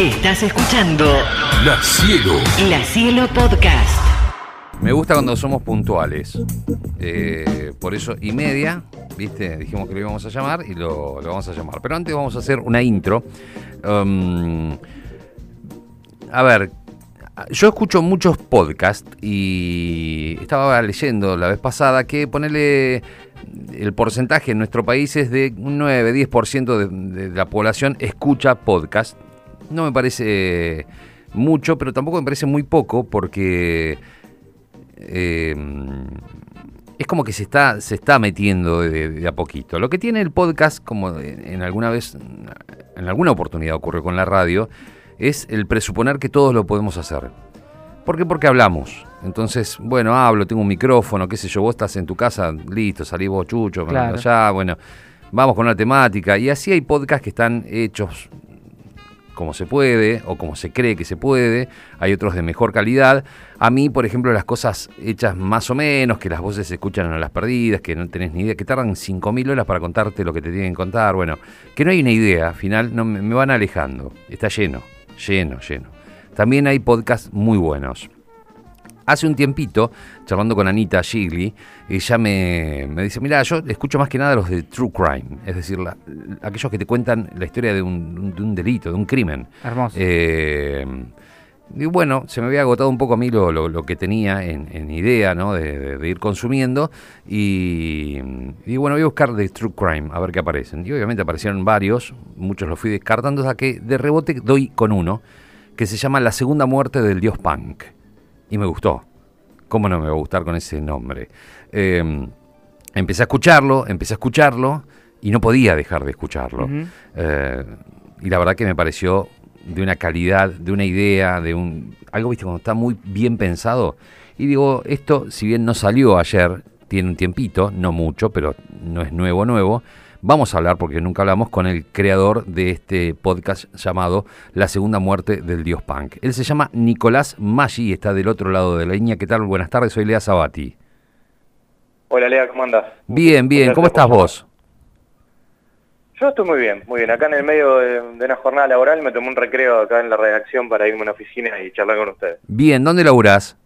Estás escuchando La Cielo. La Cielo Podcast. Me gusta cuando somos puntuales. Eh, por eso, y media, ¿viste? Dijimos que lo íbamos a llamar y lo, lo vamos a llamar. Pero antes vamos a hacer una intro. Um, a ver, yo escucho muchos podcasts y estaba leyendo la vez pasada que ponerle el porcentaje en nuestro país es de un 9-10% de, de la población escucha podcast. No me parece mucho, pero tampoco me parece muy poco porque eh, es como que se está, se está metiendo de, de a poquito. Lo que tiene el podcast, como en alguna vez, en alguna oportunidad ocurrió con la radio, es el presuponer que todos lo podemos hacer. ¿Por qué? Porque hablamos. Entonces, bueno, hablo, tengo un micrófono, qué sé yo, vos estás en tu casa, listo, salí vos chucho, Claro. allá, bueno, vamos con una temática. Y así hay podcasts que están hechos como se puede o como se cree que se puede, hay otros de mejor calidad. A mí, por ejemplo, las cosas hechas más o menos, que las voces se escuchan a las perdidas, que no tenés ni idea, que tardan 5.000 horas para contarte lo que te tienen que contar, bueno, que no hay una idea, al final no, me me van alejando, está lleno, lleno, lleno. También hay podcasts muy buenos. Hace un tiempito, charlando con Anita Gigli, ella me, me dice, mira, yo escucho más que nada los de True Crime, es decir, la- aquellos que te cuentan la historia de un, de un delito, de un crimen. Hermoso. Eh, y bueno, se me había agotado un poco a mí lo, lo- lo que tenía en, en idea, ¿no? De, de- de ir consumiendo. Y, y bueno, voy a buscar de True Crime, a ver qué aparecen. Y obviamente aparecieron varios, muchos los fui descartando, hasta que de rebote doy con uno, que se llama La segunda muerte del dios punk. Y me gustó. ¿Cómo no me va a gustar con ese nombre? Eh, empecé a escucharlo, empecé a escucharlo y no podía dejar de escucharlo. Eh, y la verdad que me pareció de una calidad, de una idea, de un algo, viste, cuando está muy bien pensado. Y digo, esto, si bien no salió ayer, tiene un tiempito, no mucho, pero no es nuevo, nuevo. Vamos a hablar, porque nunca hablamos, con el creador de este podcast llamado La Segunda Muerte del Dios Punk. Él se llama Nicolás Maggi y está del otro lado de la línea. ¿Qué tal? Buenas tardes, soy Lea Sabati. Hola Lea, ¿cómo andás? Bien, bien, ¿cómo estás vos? Yo estoy muy bien, muy bien. Acá en el medio de, de una jornada laboral me tomé un recreo acá en la redacción para irme a una oficina y charlar con ustedes. Bien, ¿dónde laburás?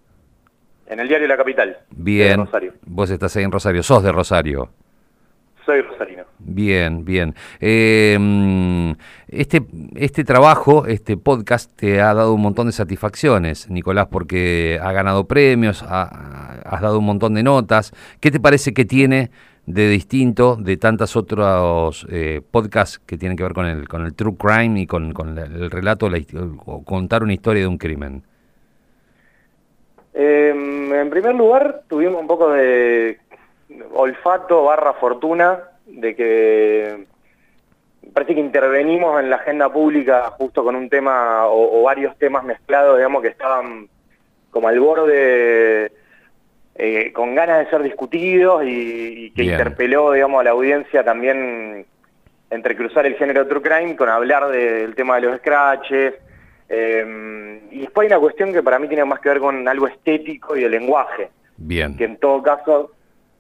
En el diario La Capital. Bien. Rosario. Vos estás ahí en Rosario, sos de Rosario. Soy rosarino. Bien, bien. Eh, mm, este, este trabajo, este podcast, te ha dado un montón de satisfacciones, Nicolás, porque ha ganado premios, ha- has dado un montón de notas. ¿Qué te parece que tiene de distinto de tantos otros eh, podcasts que tienen que ver con el, con el true crime y con, el relato la o contar una historia de un crimen? Eh, en primer lugar, tuvimos un poco de olfato barra fortuna de que parece que intervenimos en la agenda pública justo con un tema o, o varios temas mezclados, digamos, que estaban como al borde, eh, con ganas de ser discutidos y, y que Bien. interpeló, digamos, a la audiencia también entre cruzar el género true crime con hablar del tema de los scratches. eh, y después hay una cuestión que para mí tiene más que ver con algo estético y de lenguaje Bien. que en todo caso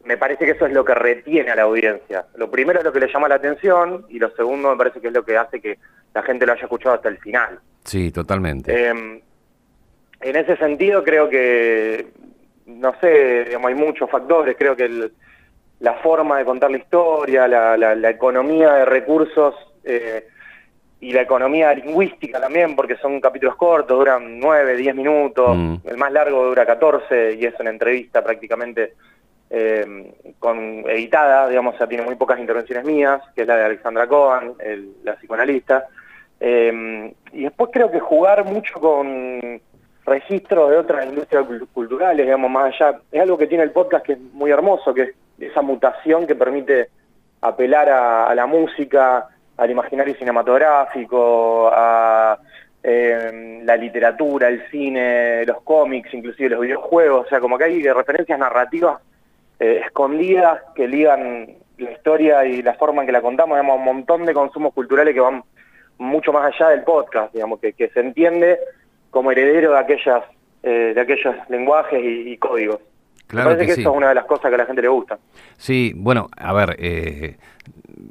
me parece que eso es lo que retiene a la audiencia. Lo primero es lo que le llama la atención y lo segundo me parece que es lo que hace que la gente lo haya escuchado hasta el final. Sí, totalmente. Eh, en ese sentido creo que, no sé, digamos, hay muchos factores, creo que el- la forma de contar la historia, la, la- la economía de recursos eh, y la economía lingüística también, porque son capítulos cortos, duran 9, 10 minutos, Mm. el más largo dura 14 y es una entrevista prácticamente eh, con editada, digamos, sea, tiene muy pocas intervenciones mías, que es la de Alexandra Cohen, la psicoanalista. Eh, y después creo que jugar mucho con registros de otras industrias cul- culturales, digamos, más allá, es algo que tiene el podcast que es muy hermoso, que es esa mutación que permite apelar a, la música, al imaginario cinematográfico, a eh, la literatura, el cine, los cómics, inclusive los videojuegos, o sea, como que hay referencias narrativas eh, escondidas que ligan la historia y la forma en que la contamos, digamos, un montón de consumos culturales que van mucho más allá del podcast, digamos, que, se entiende como heredero de aquellas eh, de aquellos lenguajes y códigos. Claro Me parece que que, sí. eso es una de las cosas que a la gente le gusta. Sí, bueno, a ver, eh,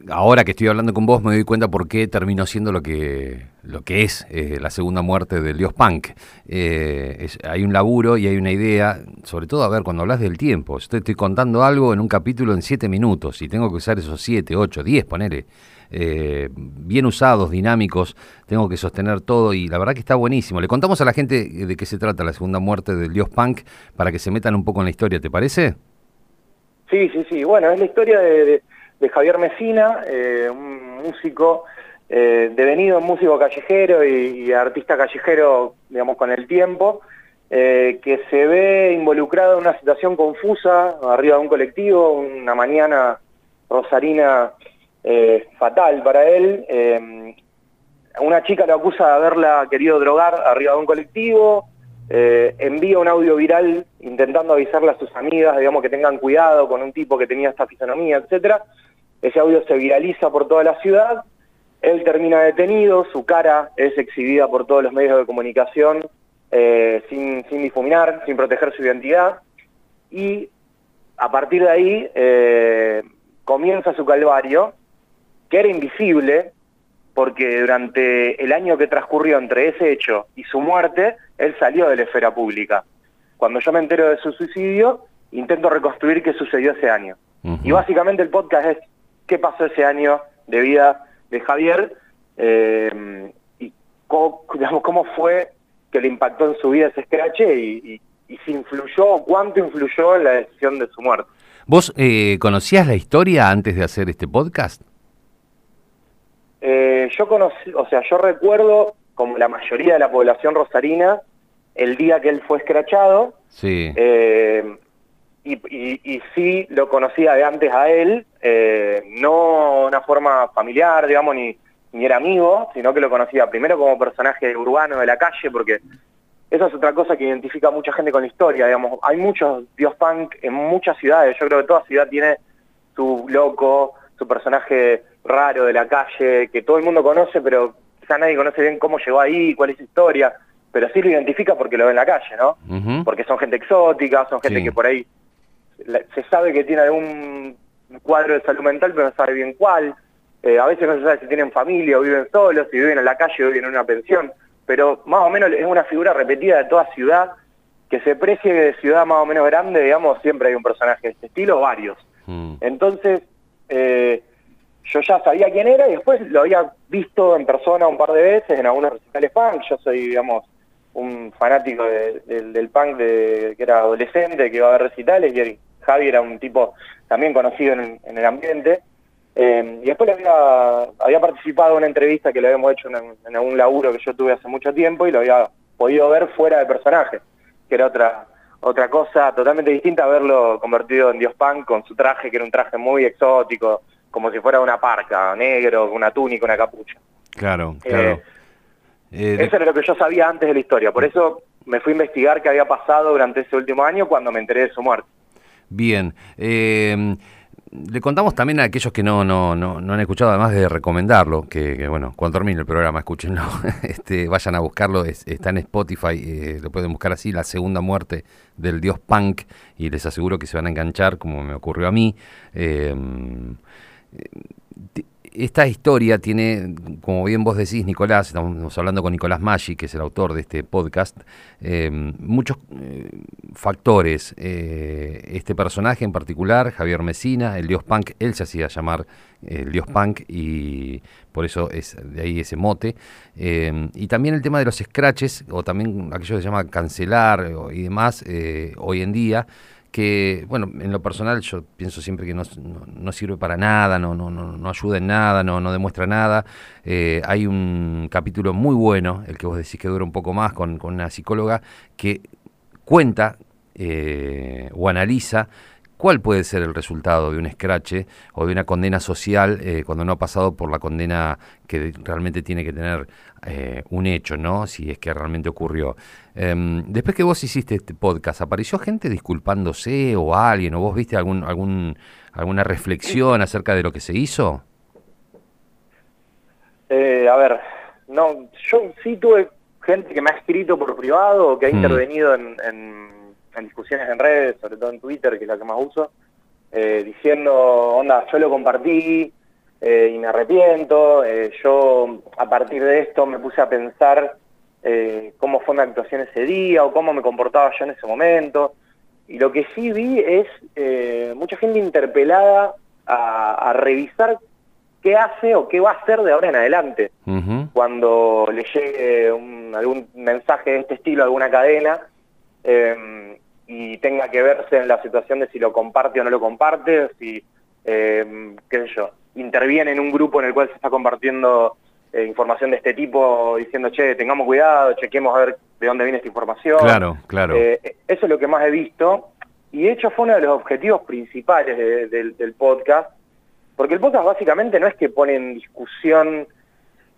ahora que estoy hablando con vos me doy cuenta por qué terminó siendo lo que, lo que es eh, la segunda muerte del dios punk. Eh, es- hay un laburo y hay una idea, sobre todo, a ver, cuando hablas del tiempo, yo te estoy contando algo en un capítulo en siete minutos y tengo que usar esos siete, ocho, diez, ponele. Eh, bien usados, dinámicos, tengo que sostener todo y la verdad que está buenísimo. Le contamos a la gente de qué se trata la segunda muerte del dios punk para que se metan un poco en la historia, ¿te parece? Sí, sí, sí. Bueno, es la historia de, Javier Mesina, eh, un músico eh, devenido músico callejero y, artista callejero, digamos, con el tiempo, eh, que se ve involucrado en una situación confusa arriba de un colectivo, una mañana rosarina eh, fatal para él. eh, una chica lo acusa de haberla querido drogar arriba de un colectivo, eh, envía un audio viral intentando avisarle a sus amigas, digamos, que tengan cuidado con un tipo que tenía esta fisonomía, etcétera. Ese audio se viraliza por toda la ciudad, él termina detenido, su cara es exhibida por todos los medios de comunicación sin, sin difuminar, sin proteger su identidad, y a partir de ahí comienza su calvario, que era invisible, porque durante el año que transcurrió entre ese hecho y su muerte, él salió de la esfera pública. Cuando yo me entero de su suicidio, intento reconstruir qué sucedió ese año. Y básicamente el podcast es qué pasó ese año de vida de Javier eh, y cómo, digamos, cómo fue que le impactó en su vida ese scratch y, y- y si influyó o cuánto influyó en la decisión de su muerte. ¿Vos eh, conocías la historia antes de hacer este podcast? Eh, yo conocí, o sea, yo recuerdo, como la mayoría de la población rosarina, el día que él fue escrachado, Sí. eh, y, y- y sí lo conocía de antes a él, eh, no de una forma familiar, digamos, ni, ni era amigo, sino que lo conocía primero como personaje urbano de la calle, porque eso es otra cosa que identifica a mucha gente con la historia, digamos. Hay muchos dios punk en muchas ciudades, yo creo que toda ciudad tiene su loco, su personaje raro de la calle, que todo el mundo conoce, pero quizá nadie conoce bien cómo llegó ahí, cuál es su historia, pero sí lo identifica porque lo ve en la calle, ¿no? Porque son gente exótica, son gente Sí. que por ahí se sabe que tiene algún cuadro de salud mental, pero no sabe bien cuál. Eh, a veces no se sabe si tienen familia o viven solos, si viven en la calle o viven en una pensión, pero más o menos es una figura repetida de toda ciudad, que se precie de ciudad más o menos grande, digamos, siempre hay un personaje de este estilo, varios. Mm. Entonces, eh, yo ya sabía quién era y después lo había visto en persona un par de veces en algunos recitales punk. Yo soy, digamos, un fanático de- del- punk de, que era adolescente, que iba a ver recitales y el- Javi era un tipo también conocido en, el ambiente. Eh, y después había, había participado en una entrevista que le habíamos hecho en, en algún laburo que yo tuve hace mucho tiempo y lo había podido ver fuera de personaje, que era otra otra cosa totalmente distinta a verlo convertido en Dios Punk con su traje, que era un traje muy exótico, como si fuera una parca, negro, una túnica, una capucha. Claro, Eh, claro. Eh, de- Eso era lo que yo sabía antes de la historia, por eso me fui a investigar qué había pasado durante ese último año cuando me enteré de su muerte. Bien. Eh, le contamos también a aquellos que no, no, no, no han escuchado, además de recomendarlo, que, que, bueno, cuando termine el programa, escúchenlo, este, vayan a buscarlo, es- está en Spotify, eh, lo pueden buscar así, La Segunda Muerte del Dios Punk, y les aseguro que se van a enganchar, como me ocurrió a mí. Eh, esta historia tiene, como bien vos decís, Nicolás, estamos hablando con Nicolás Maggi, que es el autor de este podcast, eh, muchos eh, factores. Eh, este personaje en particular, Javier Mesina, el dios punk, él se hacía llamar eh, el dios punk y por eso es de ahí ese mote. Eh, y también el tema de los scratches, o también aquello que se llama cancelar y demás, hoy en día que, bueno, en lo personal yo pienso siempre que no, sirve para nada, no, no, no, no ayuda en nada, no, no demuestra nada. Eh, hay un capítulo muy bueno, el que vos decís que dura un poco más, con, con una psicóloga, que cuenta eh, o analiza cuál puede ser el resultado de un escrache o de una condena social eh, cuando no ha pasado por la condena que realmente tiene que tener eh, un hecho, ¿no? Si es que realmente ocurrió. Em, después que vos hiciste este podcast, ¿apareció gente disculpándose o alguien? ¿O vos viste algún, algún, alguna reflexión acerca de lo que se hizo? Eh, a ver, no, yo sí tuve gente que me ha escrito por privado o que ha Hmm. intervenido en, en- en discusiones en redes, sobre todo en Twitter, que es la que más uso, eh, diciendo, onda, yo lo compartí eh, y me arrepiento, eh, yo a partir de esto me puse a pensar cómo fue mi actuación ese día o cómo me comportaba yo en ese momento. Y lo que sí vi es mucha gente interpelada a, revisar qué hace o qué va a hacer de ahora en adelante. Cuando le llegue algún mensaje de este estilo a alguna cadena, y tenga que verse en la situación de si lo comparte o no lo comparte, si, eh, qué sé yo, interviene en un grupo en el cual se está compartiendo eh, información de este tipo, diciendo, che, tengamos cuidado, chequemos a ver de dónde viene esta información. Claro, claro. Eh, eso es lo que más he visto, y de hecho fue uno de los objetivos principales del podcast, porque el podcast básicamente no es que pone en discusión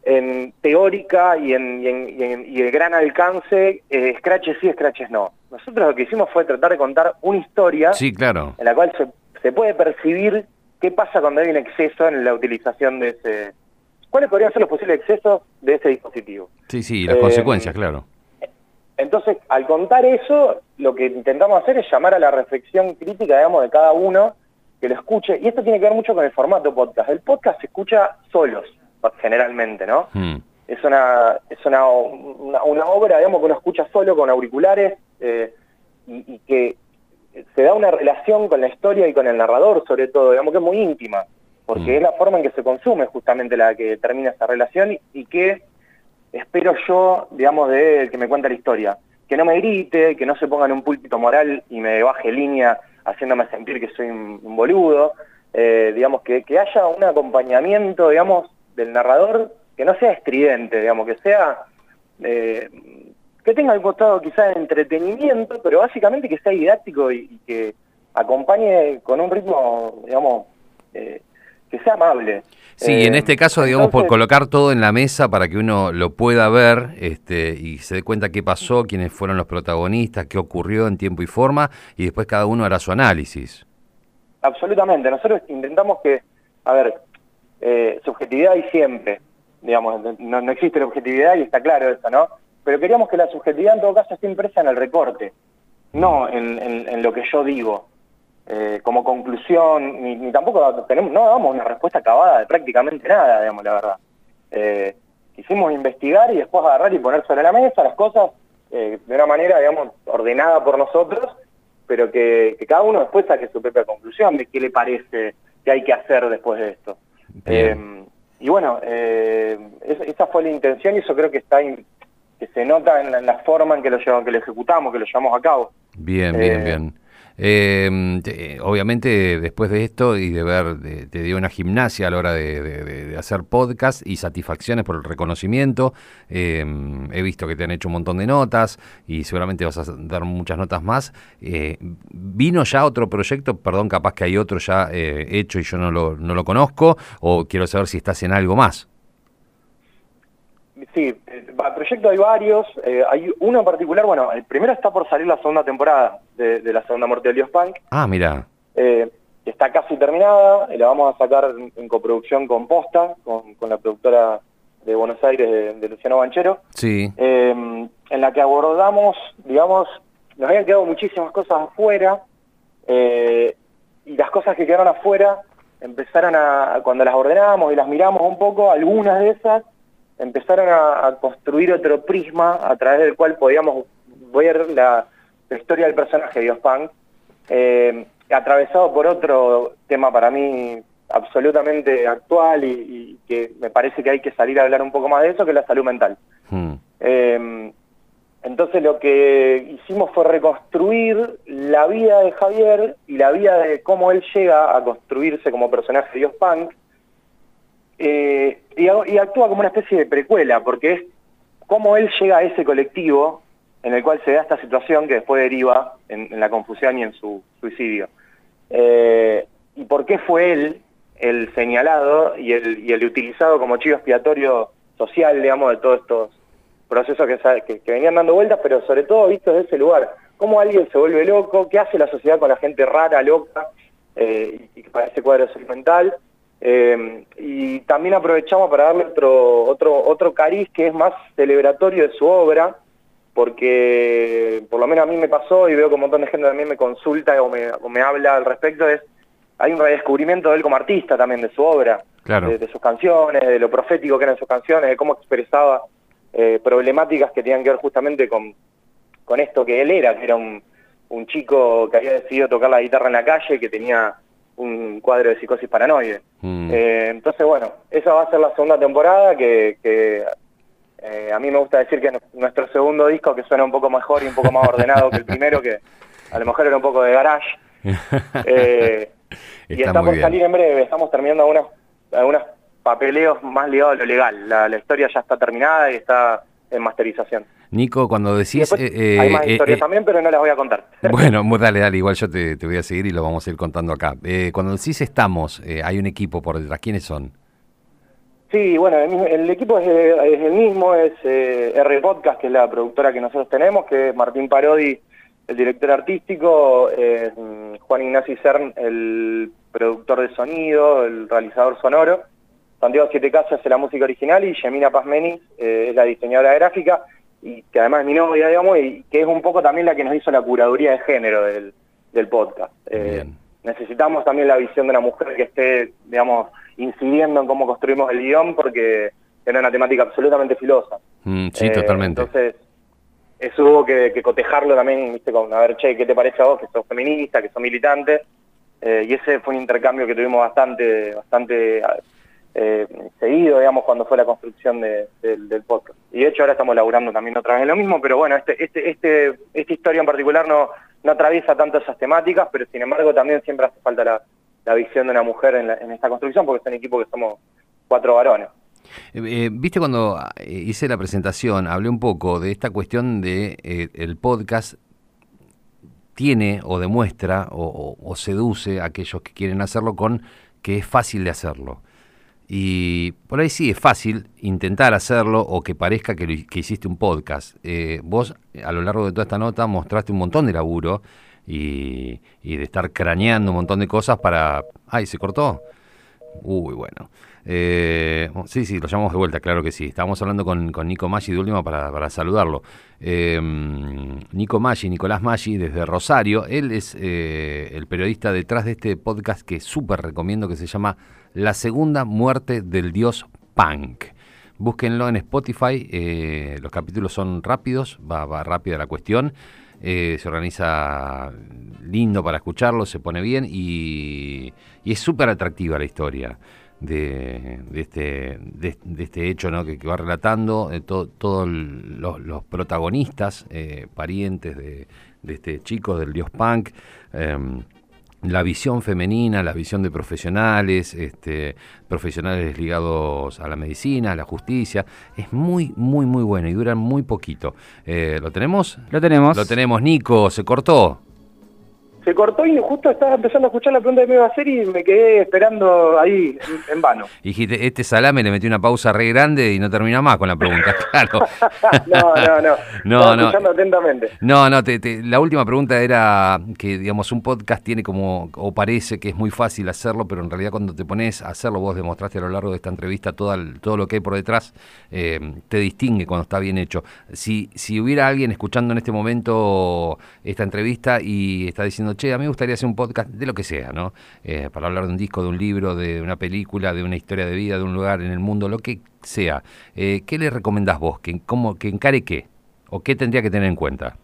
en teórica y en, y de gran alcance, eh, scratches sí, scratches no. Nosotros lo que hicimos fue tratar de contar una historia sí, claro. en la cual se, se puede percibir qué pasa cuando hay un exceso en la utilización de ese... ¿Cuáles podrían ser los posibles excesos de ese dispositivo? Sí, sí, las consecuencias, eh, claro. Entonces, al contar eso, lo que intentamos hacer es llamar a la reflexión crítica, digamos, de cada uno que lo escuche. Y esto tiene que ver mucho con el formato podcast. El podcast se escucha solos generalmente, ¿no? Hmm. Es, una, es una, una, obra, digamos, que uno escucha solo con auriculares eh, y, que se da una relación con la historia y con el narrador, sobre todo, digamos, que es muy íntima, porque hmm. es la forma en que se consume justamente la que termina esa relación y, que espero yo, digamos, de que me cuenta la historia. Que no me grite, que no se ponga en un púlpito moral y me baje línea haciéndome sentir que soy un, boludo, eh, digamos, que, que haya un acompañamiento, digamos, del narrador que no sea estridente, digamos, que sea... Eh, que tenga el costado quizás de entretenimiento, pero básicamente que sea didáctico y, que acompañe con un ritmo, digamos, eh, que sea amable. Sí, en eh, este caso, digamos, por colocar todo en la mesa para que uno lo pueda ver este, y se dé cuenta qué pasó, quiénes fueron los protagonistas, qué ocurrió en tiempo y forma, y después cada uno hará su análisis. Absolutamente. Nosotros intentamos que, a ver, eh, subjetividad hay siempre, digamos, no, existe la objetividad y está claro eso, ¿no? Pero queríamos que la subjetividad en todo caso esté impresa en el recorte, no en, lo que yo digo. Eh, como conclusión, ni, tampoco tenemos, no damos una respuesta acabada de prácticamente nada, digamos, la verdad. Eh, quisimos investigar y después agarrar y poner sobre la mesa las cosas de una manera, digamos, ordenada por nosotros, pero que, que cada uno después saque su propia conclusión de qué le parece que hay que hacer después de esto. Eh, y bueno, eh, esa fue la intención y eso creo que está que se nota en la, forma en que lo, llevamos, que lo ejecutamos, que lo llevamos a cabo. Bien, bien, eh, bien. Eh, obviamente después de esto y de ver, te dio una gimnasia a la hora de, hacer podcast y satisfacciones por el reconocimiento. Em, he visto que te han hecho un montón de notas y seguramente vas a dar muchas notas más. Eh, ¿Vino ya otro proyecto? Perdón, capaz que hay otro ya eh, hecho y yo no lo, no lo conozco o quiero saber si estás en algo más. Sí, el proyecto hay varios. Eh, hay uno en particular, bueno, el primero está por salir la segunda temporada de, la segunda muerte de Dios Punk. Ah, mira. Eh, está casi terminada, y la vamos a sacar en, coproducción con Posta, con, la productora de Buenos Aires de, Luciano Banchero. Sí. Eh, en la que abordamos, digamos, nos habían quedado muchísimas cosas afuera, y las cosas que quedaron afuera empezaron a, cuando las ordenamos y las miramos un poco, algunas de esas empezaron a, construir otro prisma a través del cual podíamos ver la, historia del personaje de Dios eh, atravesado por otro tema para mí absolutamente actual y, que me parece que hay que salir a hablar un poco más de eso, que es la salud mental. Hmm. Eh, entonces lo que hicimos fue reconstruir la vida de Javier y la vida de cómo él llega a construirse como personaje de Dios Punk, eh, y, actúa como una especie de precuela, porque es cómo él llega a ese colectivo en el cual se da esta situación que después deriva en, la confusión y en su suicidio. Eh, y por qué fue él el señalado y el, utilizado como chivo expiatorio social, digamos, de todos estos procesos que, venían dando vueltas, pero sobre todo visto desde ese lugar. Cómo alguien se vuelve loco, qué hace la sociedad con la gente rara, loca, eh, y que parece cuadro mental eh, y también aprovechamos para darle otro, otro, otro cariz que es más celebratorio de su obra, porque por lo menos a mí me pasó y veo que un montón de gente también me consulta o me, o me habla al respecto, es hay un redescubrimiento de él como artista también, de su obra, Claro. de, de sus canciones, de lo profético que eran sus canciones, de cómo expresaba eh, problemáticas que tenían que ver justamente con, con esto que él era, que era un, un chico que había decidido tocar la guitarra en la calle, que tenía un cuadro de psicosis paranoide. Mm. Eh, entonces, bueno, esa va a ser la segunda temporada que, que eh, a mí me gusta decir que es nuestro segundo disco que suena un poco mejor y un poco más ordenado que el primero, que a lo mejor era un poco de garage. Eh, y Está por bien. salir en breve, estamos terminando algunos, algunos papeleos más ligados a lo legal. La, la historia ya está terminada y está en masterización. Nico, cuando decís... después eh, hay más eh, historias eh, también, pero no las voy a contar. Bueno, dale, dale, igual yo te, te voy a seguir y lo vamos a ir contando acá. Eh, cuando decís estamos, eh, hay un equipo por detrás, ¿quiénes son? Sí, bueno, el, equipo es, eh, es el mismo, es eh, R Podcast, que es la productora que nosotros tenemos, que es Martín Parodi, el director artístico, eh, mm, Juan Ignacio Cern, el productor de sonido, el realizador sonoro, Santiago Siete Casas hace la música original y Yemina Pazmeni eh, es la diseñadora gráfica, y que además es mi novia, digamos, y que es un poco también la que nos hizo la curaduría de género del, del podcast. Eh, necesitamos también la visión de una mujer que esté, digamos, incidiendo en cómo construimos el guion, porque era una temática absolutamente filosa. Mm, sí, Eh, totalmente. Entonces, eso hubo que, que cotejarlo también, viste, con, a ver, che, ¿qué te parece a vos que sos feminista, que sos militante? Eh, y ese fue un intercambio que tuvimos bastante, bastante eh, seguido, digamos, cuando fue la construcción de- del, podcast. Y de hecho ahora estamos laburando también otra vez en lo mismo, pero bueno, este, este, este, esta historia en particular no, no atraviesa tanto esas temáticas, pero sin embargo también siempre hace falta la, la visión de una mujer en, la- en esta construcción, porque es un equipo que somos cuatro varones. Eh, eh, Viste cuando eh, hice la presentación, hablé un poco de esta cuestión de eh, el podcast tiene o demuestra o seduce a aquellos que quieren hacerlo con que es fácil de hacerlo. Y por ahí sí es fácil intentar hacerlo o que parezca que, lo que hiciste un podcast. Eh, vos a lo largo de toda esta nota mostraste un montón de laburo y, y de estar craneando un montón de cosas para... ¡Ay, se cortó! Uy, bueno. Eh, sí, sí, lo llamamos de vuelta, claro que sí. Estábamos hablando con, con Nico Maggi de última para, para saludarlo. Eh, Nico Maggi, Nicolás Maggi, desde Rosario. Él es eh, el periodista detrás de este podcast que súper recomiendo que se llama La Segunda Muerte del Dios Punk. Búsquenlo en Spotify, eh, los capítulos son rápidos, va, va rápida la cuestión, se organiza lindo para escucharlo, se pone bien y, y es súper atractiva la historia de, de este, de, de este hecho ¿no? que, que va relatando, eh, to- todos los, los protagonistas, eh, parientes de, de este chico, del dios punk. em, la visión femenina, la visión de profesionales, este, profesionales ligados a la medicina, a la justicia, es muy, muy, muy bueno y duran muy poquito. Eh, ¿Lo tenemos? Lo tenemos. Lo tenemos, Nico, se cortó. Se cortó y justo estaba empezando a escuchar la pregunta que me iba a hacer y me quedé esperando ahí en, en vano. Y dijiste, este salame le metió una pausa re grande y no termina más con la pregunta, claro. no, no, no. No, no. escuchando atentamente. No, no, te- te- la última pregunta era que, digamos, un podcast tiene como, o parece que es muy fácil hacerlo, pero en realidad cuando te pones a hacerlo, vos demostraste a lo largo de esta entrevista todo, el- todo lo que hay por detrás, eh, te distingue cuando está bien hecho. Si, si hubiera alguien escuchando en este momento esta entrevista y está diciendo, che, a mí me gustaría hacer un podcast de lo que sea, ¿no? Eh, para hablar de un disco, de un libro, de una película, de una historia de vida, de un lugar en el mundo, lo que sea. Eh, ¿Qué le recomendás vos? ¿Que, cómo, ¿Que encare qué? ¿O qué tendría que tener en cuenta?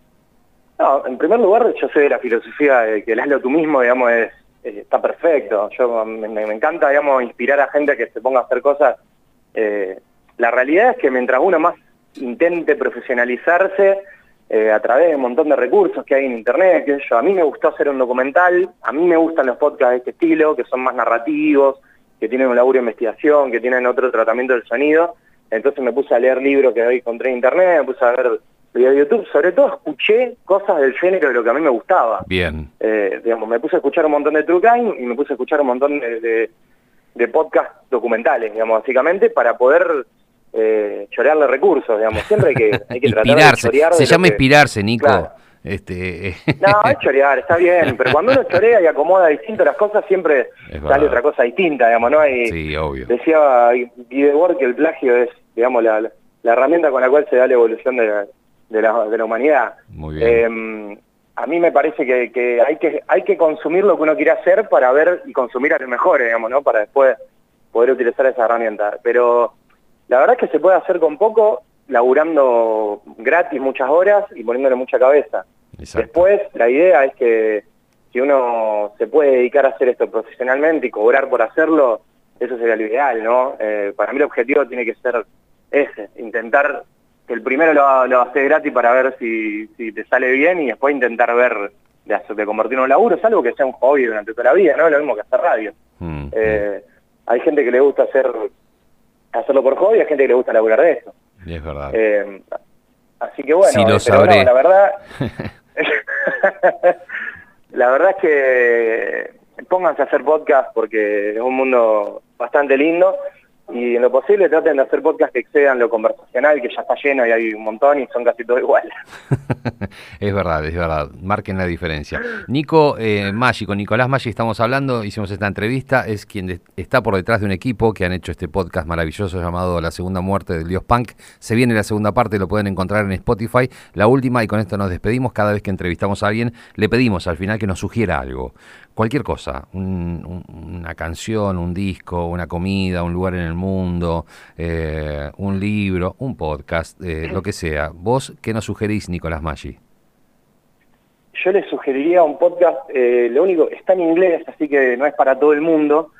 No, en primer lugar, yo soy de la filosofía de que el hazlo tú mismo, digamos, es, es- está perfecto. Yo me, encanta, digamos, inspirar a gente que se ponga a hacer cosas. Eh, la realidad es que mientras uno más intente profesionalizarse eh, a través de un montón de recursos que hay en internet, qué sé yo, a mí me gustó hacer un documental, a mí me gustan los podcasts de este estilo, que son más narrativos, que tienen un laburo de investigación, que tienen otro tratamiento del sonido. Entonces me puse a leer libros que hoy encontré en internet, me puse a ver videos de YouTube, sobre todo escuché cosas del género de lo que a mí me gustaba. Bien. Eh, digamos, me puse a escuchar un montón de True Crime y me puse a escuchar un montón de, de, de podcasts documentales, digamos, básicamente para poder eh, chorearle recursos, digamos. Siempre hay que, hay que tratar de chorear. Se llama que- inspirarse, Nico. Claro. Este, No, es chorear, está bien, pero cuando uno chorea y acomoda distinto las cosas, siempre sale otra cosa distinta, digamos, ¿no? Hay, sí, obvio. Decía Guy Debord que el plagio es, digamos, la, la herramienta con la cual se da la evolución de la, de la, de la humanidad. Muy bien. Eh, a mí me parece que, que hay que hay que consumir lo que uno quiere hacer para ver y consumir a lo mejor, digamos, ¿no? Para después poder utilizar esa herramienta. Pero la verdad es que se puede hacer con poco, laburando gratis muchas horas y poniéndole mucha cabeza. Exacto. Después, la idea es que si uno se puede dedicar a hacer esto profesionalmente y cobrar por hacerlo, eso sería lo ideal, ¿no? Eh, para mí el objetivo tiene que ser ese, intentar que el primero lo, lo haces gratis para ver si, si te sale bien y después intentar ver de, hacer- de convertirlo en un laburo, es algo que sea un hobby durante toda la vida, ¿no? Lo mismo que hacer radio. Mm, Eh, hay gente que le gusta hacer hacerlo por hobby, hay gente que le gusta laburar de eso. mm, es verdad. Eh, así que bueno, Sí, lo eh, pero sabré. no, la verdad, la verdad es que pónganse a hacer podcast porque es un mundo bastante lindo y en lo posible traten de hacer podcast que excedan lo conversacional, que ya está lleno y hay un montón y son casi todos iguales. es verdad, es verdad. Marquen la diferencia. Nico eh, Maggi, con Nicolás Maggi estamos hablando, hicimos esta entrevista, es quien está por detrás de un equipo que han hecho este podcast maravilloso llamado La Segunda Muerte del Dios Punk. Se viene la segunda parte, lo pueden encontrar en Spotify. La última, y con esto nos despedimos, cada vez que entrevistamos a alguien, le pedimos al final que nos sugiera algo. Cualquier cosa, un- un- una canción, un disco, una comida, un lugar en el mundo, eh, un libro, un podcast, eh, lo que sea. ¿Vos qué nos sugerís, Nicolás Maggi? Yo les sugeriría un podcast, eh, lo único, está en inglés, así que no es para todo el mundo,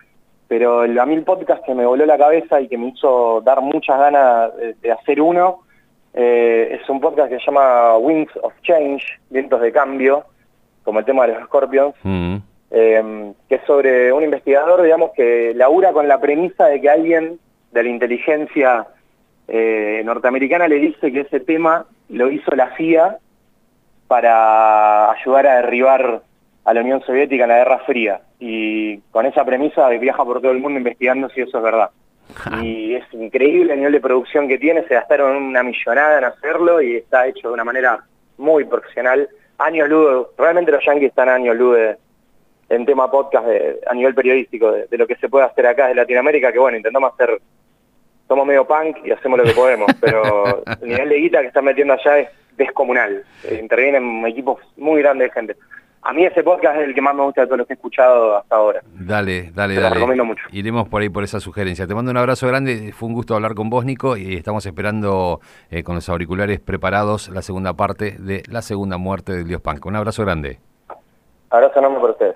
pero el- a mí el podcast que me voló la cabeza y que me hizo dar muchas ganas de, de hacer uno, eh, es un podcast que se llama Wings of Change, Vientos de Cambio, como el tema de los Scorpions, Mm, eh, que es sobre un investigador, digamos, que labura con la premisa de que alguien de la inteligencia eh, norteamericana le dice que ese tema lo hizo la CIA para ayudar a derribar a la Unión Soviética en la Guerra Fría. Y con esa premisa viaja por todo el mundo investigando si eso es verdad. Y es increíble el nivel de producción que tiene, se gastaron una millonada en hacerlo y está hecho de una manera muy profesional. Años luz, realmente los yankees están años luz de- en tema podcast de- a nivel periodístico de, de lo que se puede hacer acá de Latinoamérica, que bueno, intentamos hacer, somos medio punk y hacemos lo que podemos, pero el nivel de guita que están metiendo allá es descomunal. Eh, intervienen equipos muy grandes de gente. A mí ese podcast es el que más me gusta de todos los que he escuchado hasta ahora. Dale, dale, Te lo dale. recomiendo mucho. Iremos por ahí por esa sugerencia. Te mando un abrazo grande. Fue un gusto hablar con vos, Nico, y estamos esperando eh, con los auriculares preparados la segunda parte de La Segunda Muerte del Dios Punk. Un abrazo grande. Abrazo enorme por ustedes.